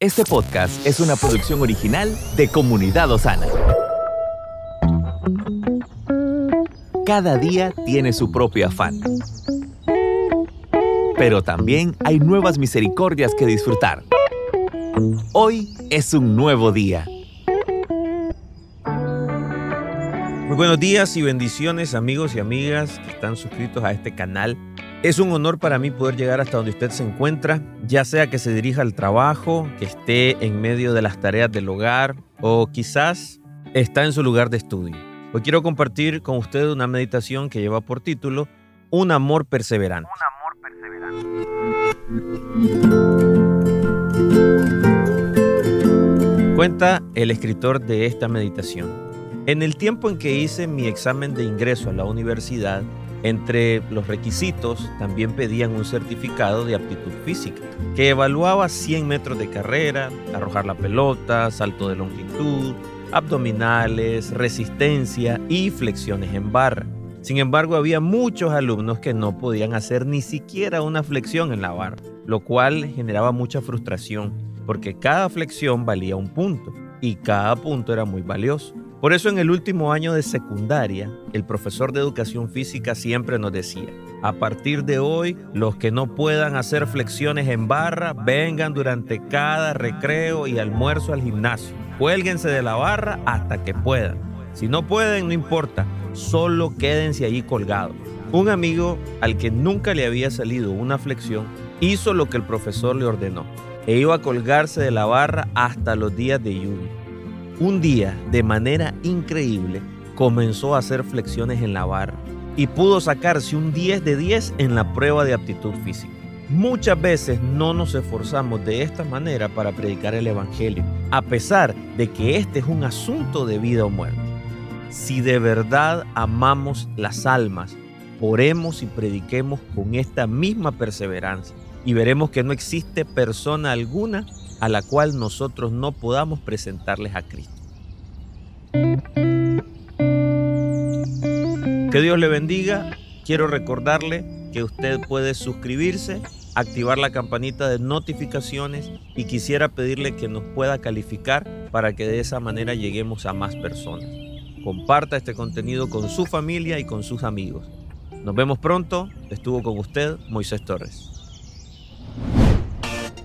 Este podcast es una producción original de Comunidad Osana. Cada día tiene su propio afán. Pero también hay nuevas misericordias que disfrutar. Hoy es un nuevo día. Muy buenos días y bendiciones amigos y amigas que están suscritos a este canal. Es un honor para mí poder llegar hasta donde usted se encuentra, ya sea que se dirija al trabajo, que esté en medio de las tareas del hogar o quizás está en su lugar de estudio. Hoy quiero compartir con usted una meditación que lleva por título Un amor perseverante. Cuenta el escritor de esta meditación. En el tiempo en que hice mi examen de ingreso a la universidad, entre los requisitos también pedían un certificado de aptitud física, que evaluaba 100 metros de carrera, arrojar la pelota, salto de longitud, abdominales, resistencia y flexiones en barra. Sin embargo, había muchos alumnos que no podían hacer ni siquiera una flexión en la barra, lo cual generaba mucha frustración, porque cada flexión valía un punto y cada punto era muy valioso. Por eso en el último año de secundaria, el profesor de educación física siempre nos decía, a partir de hoy, los que no puedan hacer flexiones en barra, vengan durante cada recreo y almuerzo al gimnasio. Cuélguense de la barra hasta que puedan. Si no pueden, no importa, solo quédense allí colgados. Un amigo al que nunca le había salido una flexión hizo lo que el profesor le ordenó e iba a colgarse de la barra hasta los días de lluvia. Un día, de manera increíble, comenzó a hacer flexiones en la barra y pudo sacarse un 10 de 10 en la prueba de aptitud física. Muchas veces no nos esforzamos de esta manera para predicar el Evangelio, a pesar de que este es un asunto de vida o muerte. Si de verdad amamos las almas, oremos y prediquemos con esta misma perseverancia y veremos que no existe persona alguna a la cual nosotros no podamos presentarles a Cristo. Que Dios le bendiga. Quiero recordarle que usted puede suscribirse, activar la campanita de notificaciones y quisiera pedirle que nos pueda calificar para que de esa manera lleguemos a más personas. Comparta este contenido con su familia y con sus amigos. Nos vemos pronto. Estuvo con usted Moisés Torres.